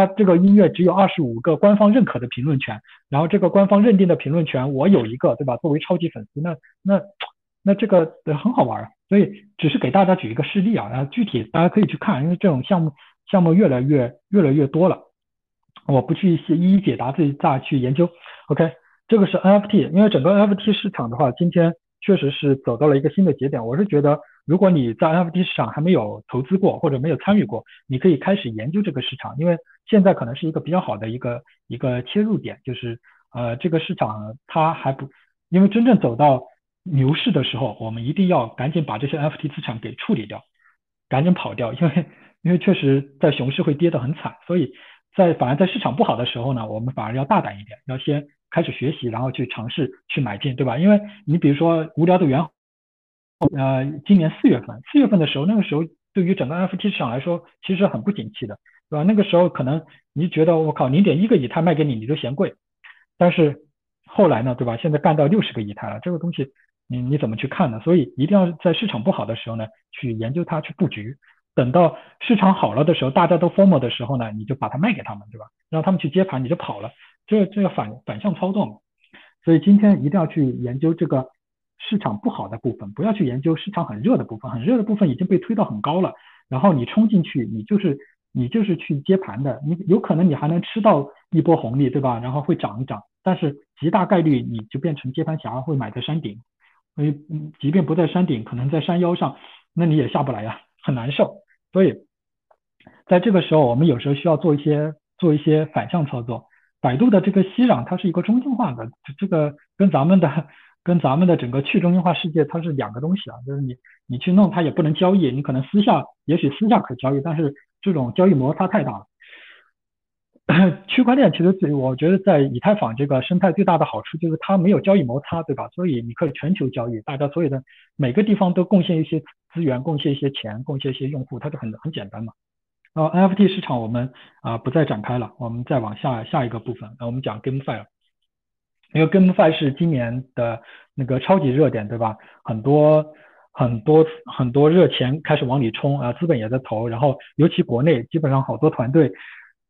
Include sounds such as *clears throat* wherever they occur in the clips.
它这个音乐只有二十五个官方认可的评论权，然后这个官方认定的评论权我有一个，对吧？作为超级粉丝，那那那这个很好玩啊，所以只是给大家举一个事例啊，然后具体大家可以去看，因为这种项目项目越来越越来越多了，我不去一一解答，自己再去研究。OK，这个是 NFT，因为整个 NFT 市场的话，今天确实是走到了一个新的节点，我是觉得。如果你在 NFT 市场还没有投资过或者没有参与过，你可以开始研究这个市场，因为现在可能是一个比较好的一个一个切入点，就是呃这个市场它还不，因为真正走到牛市的时候，我们一定要赶紧把这些 NFT 资产给处理掉，赶紧跑掉，因为因为确实在熊市会跌得很惨，所以在反而在市场不好的时候呢，我们反而要大胆一点，要先开始学习，然后去尝试去买进，对吧？因为你比如说无聊的原。呃，今年四月份，四月份的时候，那个时候对于整个 NFT 市场来说，其实很不景气的，对吧？那个时候可能你觉得我靠，零点一个以太卖给你，你就嫌贵。但是后来呢，对吧？现在干到六十个以太了，这个东西你你怎么去看呢？所以一定要在市场不好的时候呢，去研究它，去布局。等到市场好了的时候，大家都 form 的时候呢，你就把它卖给他们，对吧？让他们去接盘，你就跑了。这这个反反向操作嘛。所以今天一定要去研究这个。市场不好的部分，不要去研究市场很热的部分，很热的部分已经被推到很高了，然后你冲进去，你就是你就是去接盘的，你有可能你还能吃到一波红利，对吧？然后会涨一涨，但是极大概率你就变成接盘侠，会买在山顶，所以即便不在山顶，可能在山腰上，那你也下不来呀，很难受。所以在这个时候，我们有时候需要做一些做一些反向操作。百度的这个息壤，它是一个中心化的，这个跟咱们的。跟咱们的整个去中心化世界，它是两个东西啊，就是你你去弄它也不能交易，你可能私下也许私下可交易，但是这种交易摩擦太大了。*coughs* 区块链其实最我觉得在以太坊这个生态最大的好处就是它没有交易摩擦，对吧？所以你可以全球交易，大家所有的每个地方都贡献一些资源，贡献一些钱，贡献一些用户，它就很很简单嘛。然后 NFT 市场我们啊不再展开了，我们再往下下一个部分，那我们讲 GameFi。因为 GameFi 是今年的那个超级热点，对吧？很多很多很多热钱开始往里冲啊，资本也在投，然后尤其国内基本上好多团队，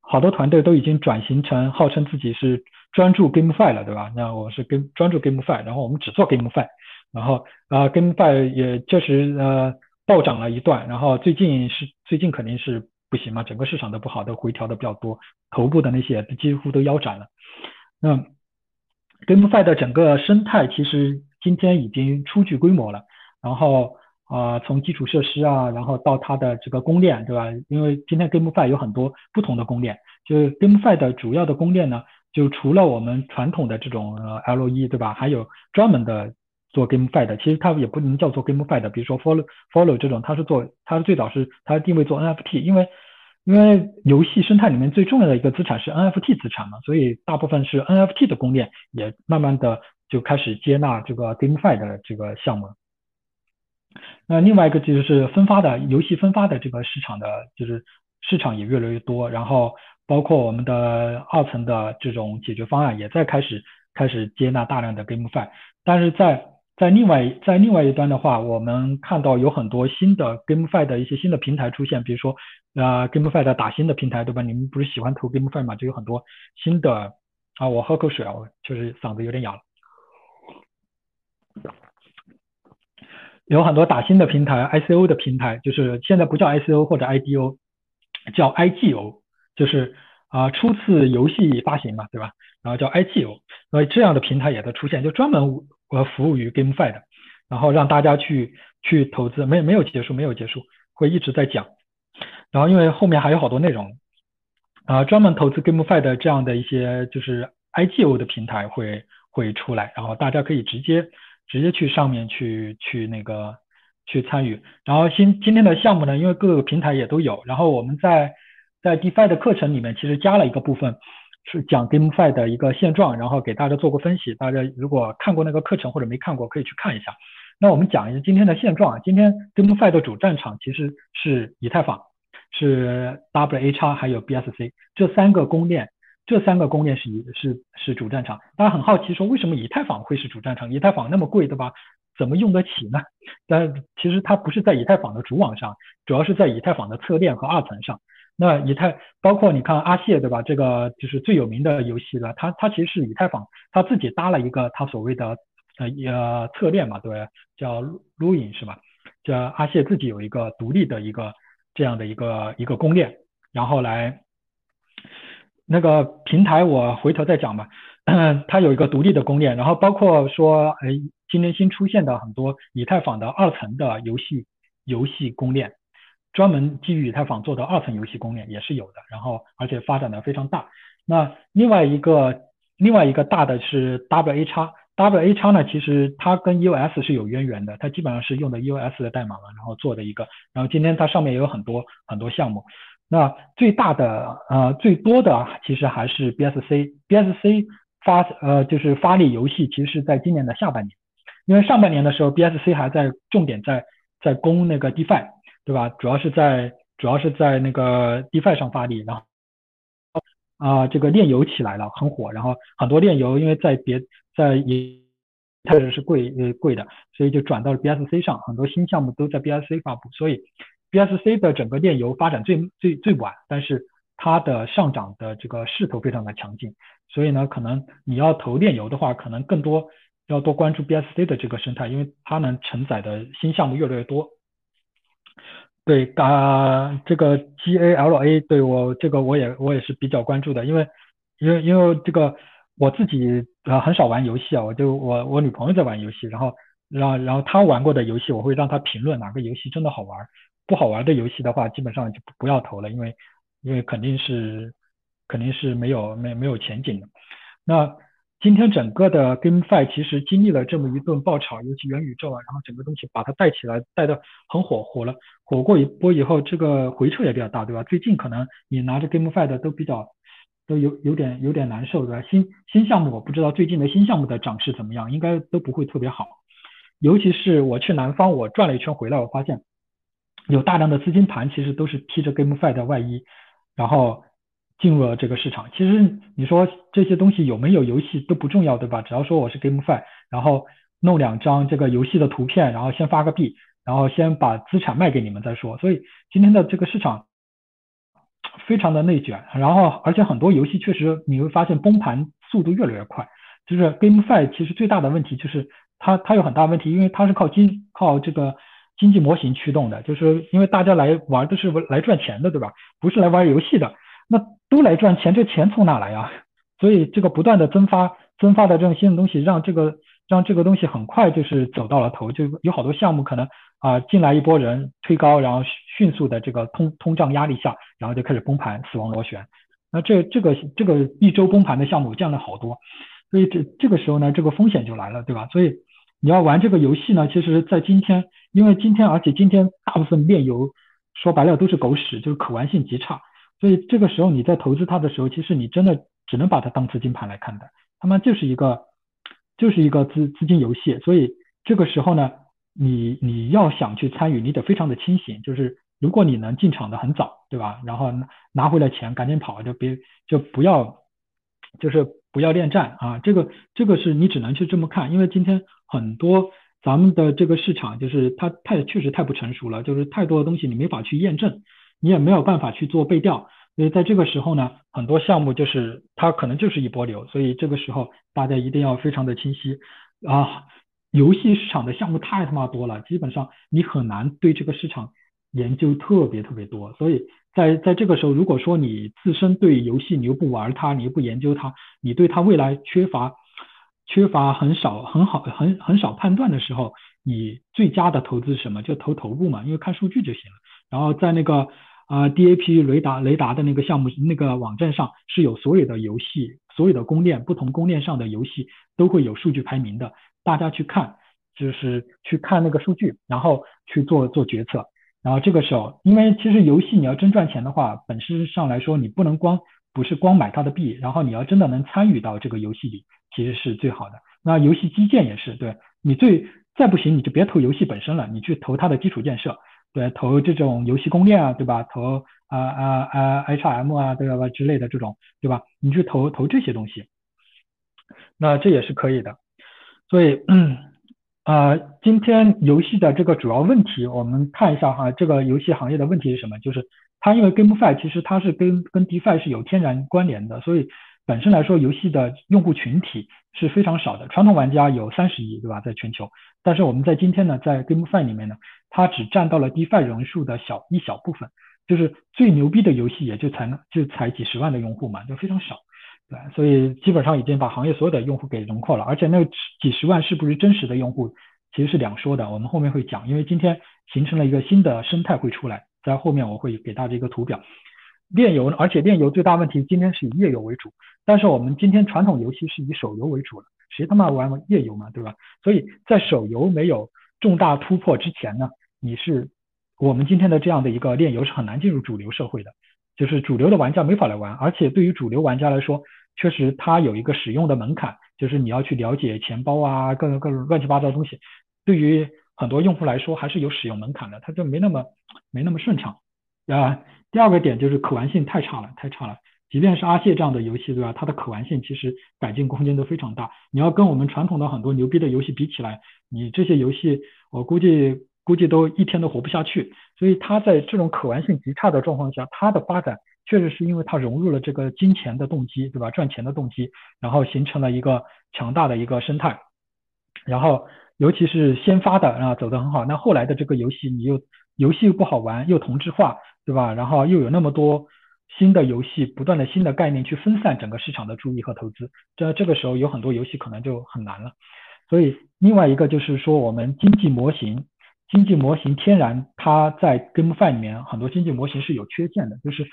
好多团队都已经转型成号称自己是专注 GameFi 了，对吧？那我是跟专注 GameFi，然后我们只做 GameFi，然后啊 GameFi 也确实呃暴涨了一段，然后最近是最近肯定是不行嘛，整个市场都不好，都回调的比较多，头部的那些几乎都腰斩了，那。GameFi 的整个生态其实今天已经初具规模了，然后啊从基础设施啊，然后到它的这个公链，对吧？因为今天 GameFi 有很多不同的公链，就是 GameFi 的主要的公链呢，就除了我们传统的这种呃 L1，对吧？还有专门的做 GameFi 的，其实它也不能叫做 GameFi 的，比如说 Follow Follow 这种，它是做它是最早是它定位做 NFT，因为因为游戏生态里面最重要的一个资产是 NFT 资产嘛，所以大部分是 NFT 的公链也慢慢的就开始接纳这个 GameFi 的这个项目。那另外一个就是分发的游戏分发的这个市场的，就是市场也越来越多，然后包括我们的二层的这种解决方案也在开始开始接纳大量的 GameFi，但是在在另外在另外一端的话，我们看到有很多新的 GameFi 的一些新的平台出现，比如说啊 GameFi 的打新的平台，对吧？你们不是喜欢投 GameFi 吗？就有很多新的啊，我喝口水啊，我确实嗓子有点哑了。有很多打新的平台，ICO 的平台，就是现在不叫 ICO 或者 IDO，叫 IGO，就是啊初次游戏发行嘛，对吧？然后叫 IGO，所以这样的平台也在出现，就专门。和服务于 GameFi 的，然后让大家去去投资，没没有结束，没有结束，会一直在讲。然后因为后面还有好多内容，啊，专门投资 GameFi 的这样的一些就是 IGO 的平台会会出来，然后大家可以直接直接去上面去去那个去参与。然后今今天的项目呢，因为各个平台也都有，然后我们在在 DeFi 的课程里面其实加了一个部分。是讲 GameFi 的一个现状，然后给大家做个分析。大家如果看过那个课程或者没看过，可以去看一下。那我们讲一下今天的现状啊。今天 GameFi 的主战场其实是以太坊，是 WHR 还有 BSC 这三个公链，这三个公链是是是主战场。大家很好奇说，为什么以太坊会是主战场？以太坊那么贵，对吧？怎么用得起呢？但其实它不是在以太坊的主网上，主要是在以太坊的侧链和二层上。那以太包括你看阿谢对吧？这个就是最有名的游戏了，它它其实是以太坊它自己搭了一个它所谓的呃呃侧链嘛，对，叫 Luin 是吧？叫阿谢自己有一个独立的一个这样的一个一个公链，然后来那个平台我回头再讲吧。*clears throat* 它有一个独立的公链，然后包括说，哎，今年新出现的很多以太坊的二层的游戏游戏公链，专门基于以太坊做的二层游戏公链也是有的，然后而且发展的非常大。那另外一个另外一个大的是 W A 叉，W A 叉呢，其实它跟 E O S 是有渊源的，它基本上是用的 E O S 的代码嘛，然后做的一个，然后今天它上面也有很多很多项目。那最大的呃最多的其实还是 B S C，B S C。发呃就是发力游戏，其实是在今年的下半年，因为上半年的时候，BSC 还在重点在在攻那个 DeFi，对吧？主要是在主要是在那个 DeFi 上发力，然后啊这个炼油起来了，很火，然后很多炼油因为在别在也确实是贵呃贵的，所以就转到了 BSC 上，很多新项目都在 BSC 发布，所以 BSC 的整个炼油发展最最最晚，但是它的上涨的这个势头非常的强劲。所以呢，可能你要投炼油的话，可能更多要多关注 BSC 的这个生态，因为它能承载的新项目越来越多。对，啊，这个 GALA，对我这个我也我也是比较关注的，因为因为因为这个我自己呃很少玩游戏啊，我就我我女朋友在玩游戏，然后然后然后她玩过的游戏，我会让她评论哪个游戏真的好玩，不好玩的游戏的话，基本上就不要投了，因为因为肯定是。肯定是没有没没有前景的。那今天整个的 GameFi 其实经历了这么一顿爆炒，尤其元宇宙啊，然后整个东西把它带起来，带的很火，火了，火过一波以后，这个回撤也比较大，对吧？最近可能你拿着 GameFi 的都比较都有有点有点难受，对吧？新新项目我不知道最近的新项目的涨势怎么样，应该都不会特别好。尤其是我去南方，我转了一圈回来，我发现有大量的资金盘其实都是披着 GameFi 的外衣，然后。进入了这个市场，其实你说这些东西有没有游戏都不重要，对吧？只要说我是 GameFi，然后弄两张这个游戏的图片，然后先发个币，然后先把资产卖给你们再说。所以今天的这个市场非常的内卷，然后而且很多游戏确实你会发现崩盘速度越来越快。就是 GameFi 其实最大的问题就是它它有很大问题，因为它是靠经靠这个经济模型驱动的，就是因为大家来玩都是来赚钱的，对吧？不是来玩游戏的。那都来赚钱，这钱从哪来呀？所以这个不断的增发、增发的这种新的东西，让这个让这个东西很快就是走到了头，就有好多项目可能啊进来一波人推高，然后迅速的这个通通胀压力下，然后就开始崩盘，死亡螺旋。那这这个这个一周崩盘的项目降了好多，所以这这个时候呢，这个风险就来了，对吧？所以你要玩这个游戏呢，其实在今天，因为今天而且今天大部分炼油说白了都是狗屎，就是可玩性极差。所以这个时候你在投资它的时候，其实你真的只能把它当资金盘来看的，他们就是一个就是一个资资金游戏。所以这个时候呢，你你要想去参与，你得非常的清醒。就是如果你能进场的很早，对吧？然后拿回来钱赶紧跑，就别就不要就是不要恋战啊。这个这个是你只能去这么看，因为今天很多咱们的这个市场就是它太确实太不成熟了，就是太多的东西你没法去验证。你也没有办法去做背调，所以在这个时候呢，很多项目就是它可能就是一波流，所以这个时候大家一定要非常的清晰啊。游戏市场的项目太他妈多了，基本上你很难对这个市场研究特别特别多。所以在在这个时候，如果说你自身对游戏你又不玩它，你又不研究它，你对它未来缺乏缺乏很少很好很很少判断的时候，你最佳的投资什么？就投头部嘛，因为看数据就行了。然后在那个。啊，DAP 雷达雷达的那个项目那个网站上是有所有的游戏，所有的公链，不同公链上的游戏都会有数据排名的，大家去看，就是去看那个数据，然后去做做决策。然后这个时候，因为其实游戏你要真赚钱的话，本质上来说你不能光不是光买它的币，然后你要真的能参与到这个游戏里，其实是最好的。那游戏基建也是，对你最再不行你就别投游戏本身了，你去投它的基础建设。对，投这种游戏公链啊，对吧？投啊啊啊 H M 啊，对吧？之类的这种，对吧？你去投投这些东西，那这也是可以的。所以，啊，今天游戏的这个主要问题，我们看一下哈，这个游戏行业的问题是什么？就是它因为 GameFi 其实它是跟跟 DeFi 是有天然关联的，所以本身来说游戏的用户群体是非常少的。传统玩家有三十亿，对吧？在全球，但是我们在今天呢，在 GameFi 里面呢，它只占到了 DeFi 人数的小一小部分，就是最牛逼的游戏也就才能就才几十万的用户嘛，就非常少。对，所以基本上已经把行业所有的用户给融括了，而且那几十万是不是真实的用户，其实是两说的。我们后面会讲，因为今天形成了一个新的生态会出来，在后面我会给大家一个图表。炼油，而且炼油最大问题今天是以页游为主，但是我们今天传统游戏是以手游为主了，谁他妈玩页游嘛，对吧？所以在手游没有重大突破之前呢，你是我们今天的这样的一个炼油是很难进入主流社会的。就是主流的玩家没法来玩，而且对于主流玩家来说，确实它有一个使用的门槛，就是你要去了解钱包啊，各种各种乱七八糟的东西，对于很多用户来说还是有使用门槛的，它就没那么没那么顺畅啊。第二个点就是可玩性太差了，太差了。即便是阿谢这样的游戏，对吧？它的可玩性其实改进空间都非常大。你要跟我们传统的很多牛逼的游戏比起来，你这些游戏我估计估计都一天都活不下去。所以它在这种可玩性极差的状况下，它的发展确实是因为它融入了这个金钱的动机，对吧？赚钱的动机，然后形成了一个强大的一个生态。然后尤其是先发的啊走得很好，那后来的这个游戏你又游戏又不好玩，又同质化，对吧？然后又有那么多新的游戏，不断的新的概念去分散整个市场的注意和投资，这这个时候有很多游戏可能就很难了。所以另外一个就是说我们经济模型。经济模型天然，它在 GameFi 里面很多经济模型是有缺陷的，就是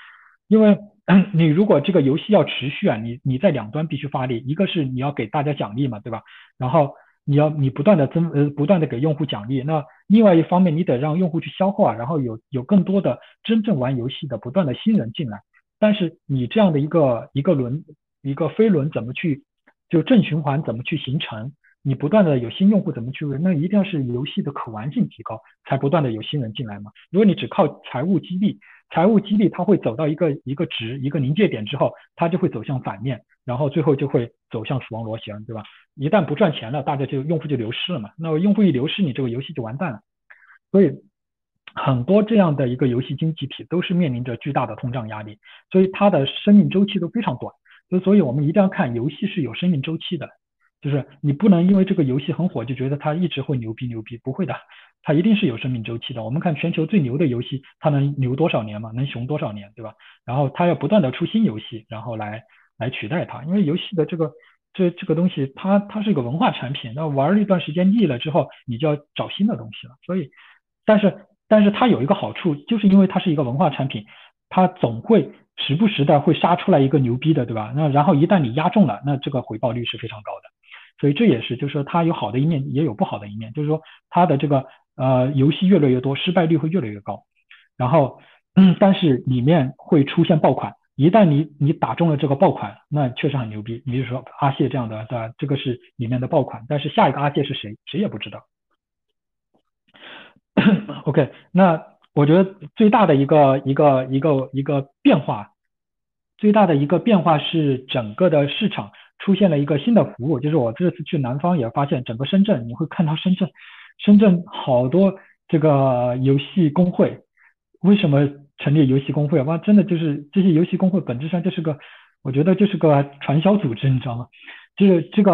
因为 *clears throat* 你如果这个游戏要持续啊，你你在两端必须发力，一个是你要给大家奖励嘛，对吧？然后你要你不断的增呃不断的给用户奖励，那另外一方面你得让用户去消化，然后有有更多的真正玩游戏的不断的新人进来，但是你这样的一个一个轮一个飞轮怎么去就正循环怎么去形成？你不断的有新用户怎么去？那一定要是游戏的可玩性提高，才不断的有新人进来嘛。如果你只靠财务激励，财务激励它会走到一个一个值一个临界点之后，它就会走向反面，然后最后就会走向死亡螺旋，对吧？一旦不赚钱了，大家就用户就流失了嘛。那用户一流失，你这个游戏就完蛋了。所以很多这样的一个游戏经济体都是面临着巨大的通胀压力，所以它的生命周期都非常短。就所以我们一定要看游戏是有生命周期的。就是你不能因为这个游戏很火就觉得它一直会牛逼牛逼，不会的，它一定是有生命周期的。我们看全球最牛的游戏，它能牛多少年嘛？能熊多少年，对吧？然后它要不断的出新游戏，然后来来取代它。因为游戏的这个这这个东西，它它是一个文化产品，那玩了一段时间腻了之后，你就要找新的东西了。所以，但是但是它有一个好处，就是因为它是一个文化产品，它总会时不时的会杀出来一个牛逼的，对吧？那然后一旦你压中了，那这个回报率是非常高的。所以这也是，就是说它有好的一面，也有不好的一面。就是说它的这个呃游戏越来越多，失败率会越来越高。然后，嗯，但是里面会出现爆款，一旦你你打中了这个爆款，那确实很牛逼。你比如说阿谢这样的，对吧？这个是里面的爆款，但是下一个阿谢是谁，谁也不知道。*coughs* OK，那我觉得最大的一个一个一个一个变化，最大的一个变化是整个的市场。出现了一个新的服务，就是我这次去南方也发现，整个深圳你会看到深圳，深圳好多这个游戏工会。为什么成立游戏工会？哇，真的就是这些游戏工会本质上就是个，我觉得就是个传销组织，你知道吗？就是这个。